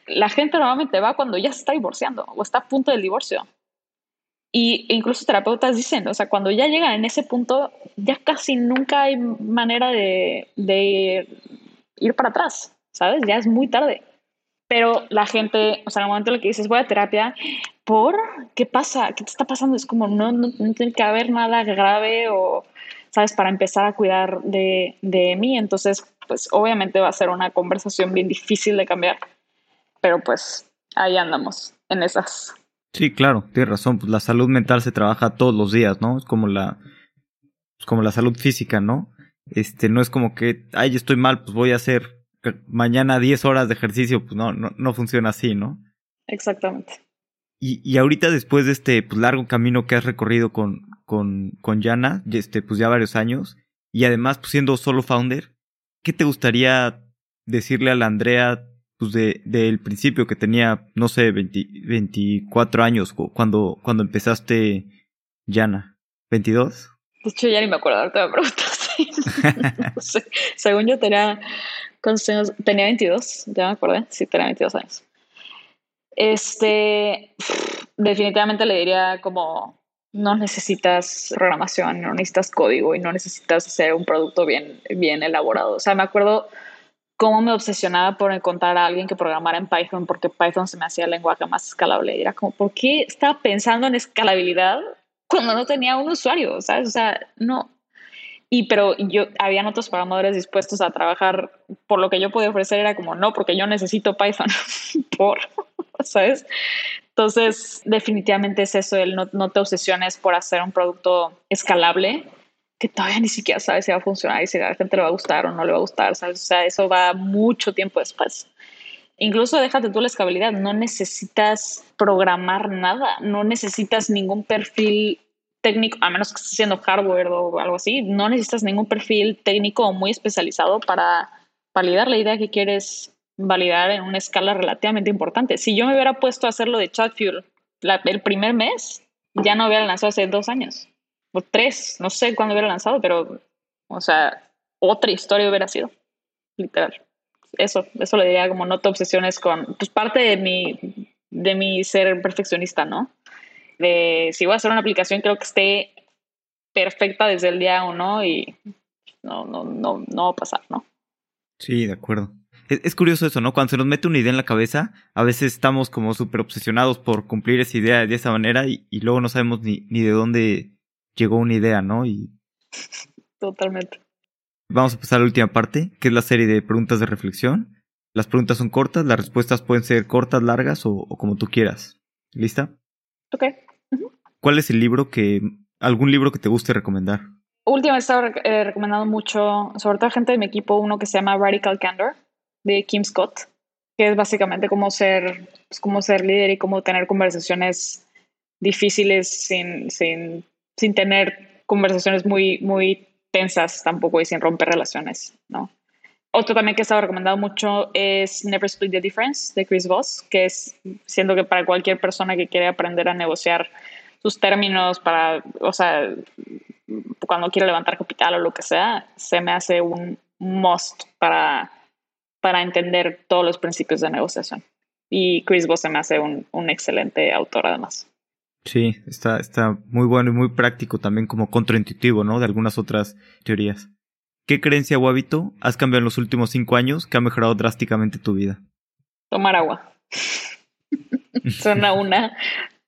la gente normalmente va cuando ya se está divorciando o está a punto del divorcio. Y incluso terapeutas dicen, o sea, cuando ya llegan en ese punto, ya casi nunca hay manera de, ir para atrás. ¿sabes? Ya es muy tarde. Pero la gente, o sea, en el momento en el que dices voy a terapia, ¿por qué pasa? ¿Qué te está pasando? Es como no, no, tiene que haber nada grave o, ¿sabes? Para empezar a cuidar de, de mí. Entonces, pues obviamente va a ser una conversación bien difícil de cambiar. Pero pues ahí andamos, en esas. Sí, claro, tienes razón. Pues la salud mental se trabaja todos los días, ¿no? Es como la, como la salud física, ¿no? Este, no es como que, ay, estoy mal, pues voy a hacer mañana 10 horas de ejercicio, pues no, no, no funciona así, ¿no? Exactamente. Y, y ahorita después de este pues, largo camino que has recorrido con, con, con Yana, este, pues ya varios años, y además pues, siendo solo founder, ¿qué te gustaría decirle a la Andrea pues de del principio que tenía, no sé, 24 años cuando, cuando empezaste Yana? ¿22? De hecho, ya ni me acuerdo, ahorita me preguntas. Según yo tenía tenía 22, ya me acordé, sí, tenía 22 años. Este, definitivamente le diría como, no necesitas programación, no necesitas código y no necesitas hacer un producto bien, bien elaborado. O sea, me acuerdo cómo me obsesionaba por encontrar a alguien que programara en Python porque Python se me hacía el lenguaje más escalable. Y era como, ¿por qué estaba pensando en escalabilidad cuando no tenía un usuario? ¿Sabes? O sea, no, y pero yo, habían otros programadores dispuestos a trabajar por lo que yo podía ofrecer, era como, no, porque yo necesito Python, por, ¿sabes? Entonces, definitivamente es eso, el no, no te obsesiones por hacer un producto escalable que todavía ni siquiera sabes si va a funcionar y si a la gente le va a gustar o no le va a gustar, ¿sabes? O sea, eso va mucho tiempo después. Incluso déjate tú la escalabilidad, no necesitas programar nada, no necesitas ningún perfil técnico, a menos que estés haciendo hardware o algo así, no necesitas ningún perfil técnico muy especializado para validar la idea que quieres validar en una escala relativamente importante. Si yo me hubiera puesto a hacerlo de ChatFuel el primer mes, ya no hubiera lanzado hace dos años tres, no sé cuándo hubiera lanzado, pero, o sea, otra historia hubiera sido, literal. Eso, eso le diría como no te obsesiones con, pues parte de mi, de mi ser perfeccionista, ¿no? De si voy a hacer una aplicación, creo que esté perfecta desde el día uno y no, no, no, no va a pasar, ¿no? Sí, de acuerdo. Es, curioso eso, ¿no? Cuando se nos mete una idea en la cabeza, a veces estamos como súper obsesionados por cumplir esa idea de esa manera y, y, luego no sabemos ni, ni de dónde llegó una idea, ¿no? Y... Totalmente. Vamos a pasar a la última parte, que es la serie de preguntas de reflexión. Las preguntas son cortas, las respuestas pueden ser cortas, largas o, como tú quieras. ¿Lista? Ok. ¿Cuál es el libro que, algún libro que te guste recomendar? Últimamente he estado eh, recomendando mucho, sobre todo a gente de mi equipo, uno que se llama Radical Candor de Kim Scott, que es básicamente cómo ser, pues, cómo ser líder y cómo tener conversaciones difíciles sin, sin, sin tener conversaciones muy, muy tensas tampoco y sin romper relaciones, ¿no? Otro también que he estado recomendado mucho es Never Split the Difference de Chris Voss, que es, siendo que para cualquier persona que quiere aprender a negociar sus términos para, o sea, cuando quiere levantar capital o lo que sea, se me hace un must para para entender todos los principios de negociación. Y Chris Voss se me hace un, un excelente autor además. Sí, está, está muy bueno y muy práctico también como contraintuitivo, ¿no? De algunas otras teorías. ¿Qué creencia o hábito has cambiado en los últimos cinco años que ha mejorado drásticamente tu vida? Tomar agua. Suena una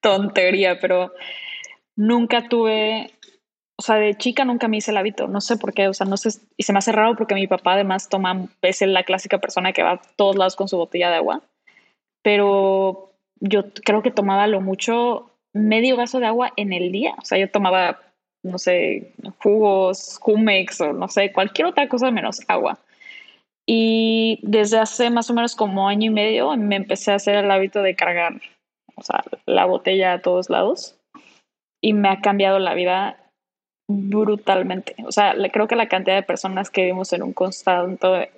tontería, pero nunca tuve o sea, de chica nunca me hice el hábito, no sé por qué, o sea, no sé, y se me hace raro porque mi papá además toma, es la clásica persona que va a todos lados con su botella de agua, pero yo creo que tomaba lo mucho medio vaso de agua en el día, o sea, yo tomaba, no sé, jugos, Jumex o no sé, cualquier otra cosa menos agua. Y desde hace más o menos como año y medio me empecé a hacer el hábito de cargar, o sea, la botella a todos lados y me ha cambiado la vida brutalmente. O sea, creo que la cantidad de personas que vivimos en un constante,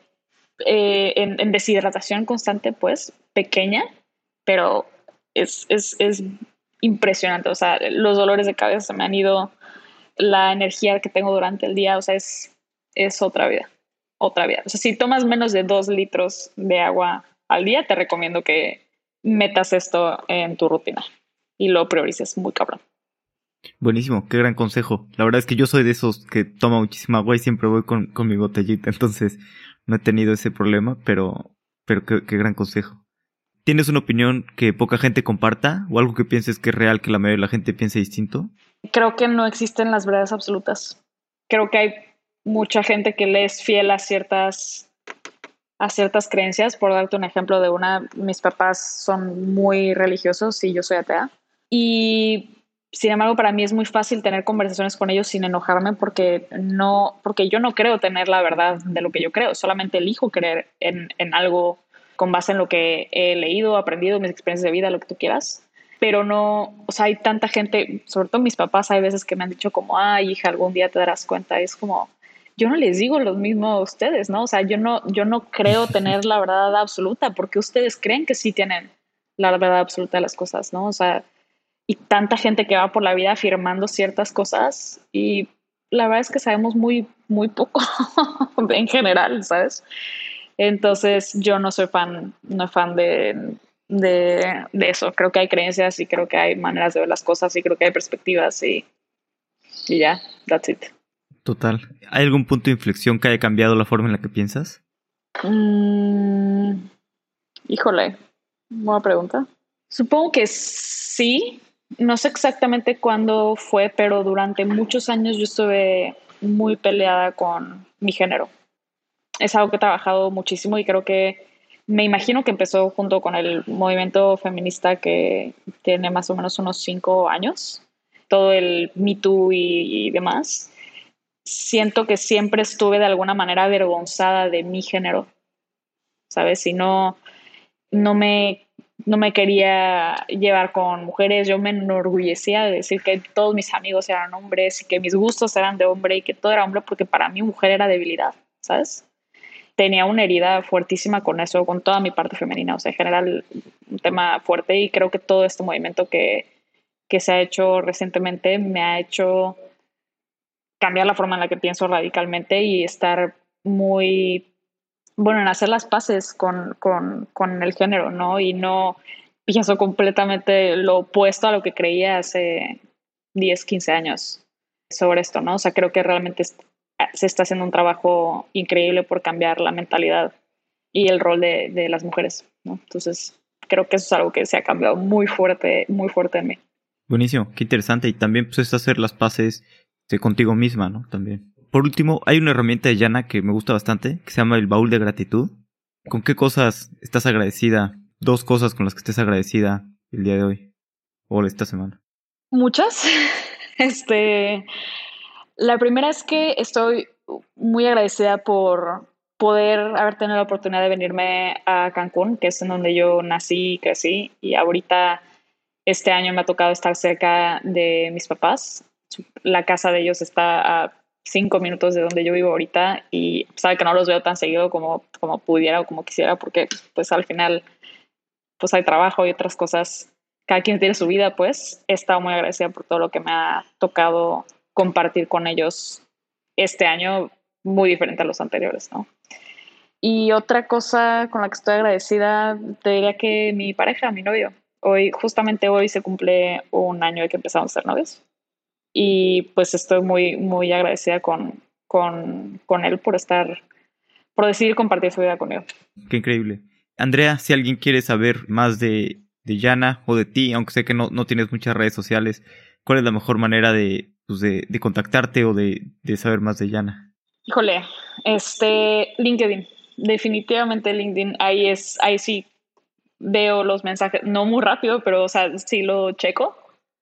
eh, en, deshidratación constante, pues, pequeña, pero es, es, es, impresionante. O sea, los dolores de cabeza se me han ido, la energía que tengo durante el día, o sea, es, es otra vida, otra vida. O sea, si tomas menos de dos litros de agua al día, te recomiendo que metas esto en tu rutina y lo priorices muy cabrón. Buenísimo, qué gran consejo. La verdad es que yo soy de esos que toma muchísima agua y siempre voy con, con mi botellita, entonces no he tenido ese problema, pero, pero qué, qué, gran consejo. ¿Tienes una opinión que poca gente comparta o algo que pienses que es real que la mayoría de la gente piense distinto? Creo que no existen las verdades absolutas. Creo que hay mucha gente que le es fiel a ciertas a ciertas creencias. Por darte un ejemplo de una, mis papás son muy religiosos y yo soy atea. Y sin embargo, para mí es muy fácil tener conversaciones con ellos sin enojarme porque no, porque yo no creo tener la verdad de lo que yo creo, solamente elijo creer en, en algo con base en lo que he leído, aprendido, mis experiencias de vida, lo que tú quieras. Pero no, o sea, hay tanta gente, sobre todo mis papás, hay veces que me han dicho como, ay, hija, algún día te darás cuenta. es como, yo no les digo lo mismo a ustedes, ¿no? O sea, yo no, yo no creo tener la verdad absoluta porque ustedes creen que sí tienen la verdad absoluta de las cosas, ¿no? O sea, y tanta gente que va por la vida afirmando ciertas cosas y la verdad es que sabemos muy, muy poco en general, ¿sabes? Entonces yo no soy fan, no fan de, de, de, eso. Creo que hay creencias y creo que hay maneras de ver las cosas y creo que hay perspectivas y, y ya, that's it. Total. ¿Hay algún punto de inflexión que haya cambiado la forma en la que piensas? Mm, híjole, buena pregunta. Supongo que sí, no sé exactamente cuándo fue, pero durante muchos años yo estuve muy peleada con mi género. Es algo que he trabajado muchísimo y creo que me imagino que empezó junto con el movimiento feminista que tiene más o menos unos cinco años, todo el Me Too y, demás. siento que siempre estuve de alguna manera avergonzada de mi género, ¿sabes? Y no, no me no me quería llevar con mujeres, yo me enorgullecía de decir que todos mis amigos eran hombres y que mis gustos eran de hombre y que todo era hombre porque para mí mujer era debilidad, ¿sabes? Tenía una herida fuertísima con eso, con toda mi parte femenina, o sea, en general un tema fuerte y creo que todo este movimiento que, que se ha hecho recientemente me ha hecho cambiar la forma en la que pienso radicalmente y estar muy bueno, en hacer las paces con, con, con, el género, ¿no? Y no pienso completamente lo opuesto a lo que creía hace 10, 15 años sobre esto, ¿no? O sea, creo que realmente se está haciendo un trabajo increíble por cambiar la mentalidad y el rol de, de las mujeres, ¿no? Entonces, creo que eso es algo que se ha cambiado muy fuerte, muy fuerte en mí. Buenísimo, qué interesante. Y también pues es hacer las paces este, contigo misma, ¿no? También. Por último, hay una herramienta de Yana que me gusta bastante, que se llama el baúl de gratitud. ¿Con qué cosas estás agradecida? Dos cosas con las que estés agradecida el día de hoy o esta semana. Muchas. Este, la primera es que estoy muy agradecida por poder haber tenido la oportunidad de venirme a Cancún, que es en donde yo nací y crecí, y ahorita este año me ha tocado estar cerca de mis papás. La casa de ellos está a cinco minutos de donde yo vivo ahorita y sabe que no los veo tan seguido como, como pudiera o como quisiera porque pues al final pues hay trabajo y otras cosas. Cada quien tiene su vida, pues he estado muy agradecida por todo lo que me ha tocado compartir con ellos este año, muy diferente a los anteriores, ¿no? Y otra cosa con la que estoy agradecida, te diría que mi pareja, mi novio, hoy, justamente hoy se cumple un año de que empezamos a ser novios y pues estoy muy, muy agradecida con, con, con él por estar, por decidir compartir su vida conmigo. Qué increíble. Andrea, si alguien quiere saber más de, de Yana o de ti, aunque sé que no, no tienes muchas redes sociales, ¿cuál es la mejor manera de, pues de, de, contactarte o de, de, saber más de Yana? Híjole, este, LinkedIn, definitivamente LinkedIn, ahí es, ahí sí veo los mensajes, no muy rápido, pero o sea, sí lo checo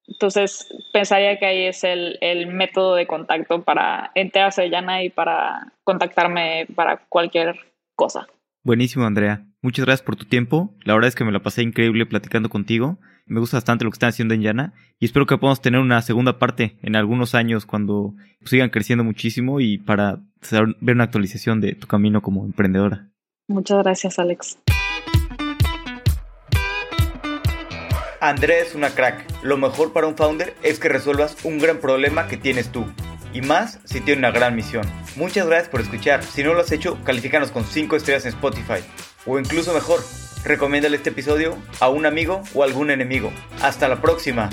entonces, pensaría que ahí es el, el, método de contacto para enterarse de Yana y para contactarme para cualquier cosa. Buenísimo, Andrea. Muchas gracias por tu tiempo. La verdad es que me la pasé increíble platicando contigo. Me gusta bastante lo que están haciendo en Yana y espero que podamos tener una segunda parte en algunos años cuando sigan creciendo muchísimo y para ver una actualización de tu camino como emprendedora. Muchas gracias, Alex. Andrea es una crack. Lo mejor para un founder es que resuelvas un gran problema que tienes tú. Y más si tiene una gran misión. Muchas gracias por escuchar. Si no lo has hecho, califícanos con 5 estrellas en Spotify. O incluso mejor, recomiéndale este episodio a un amigo o algún enemigo. Hasta la próxima.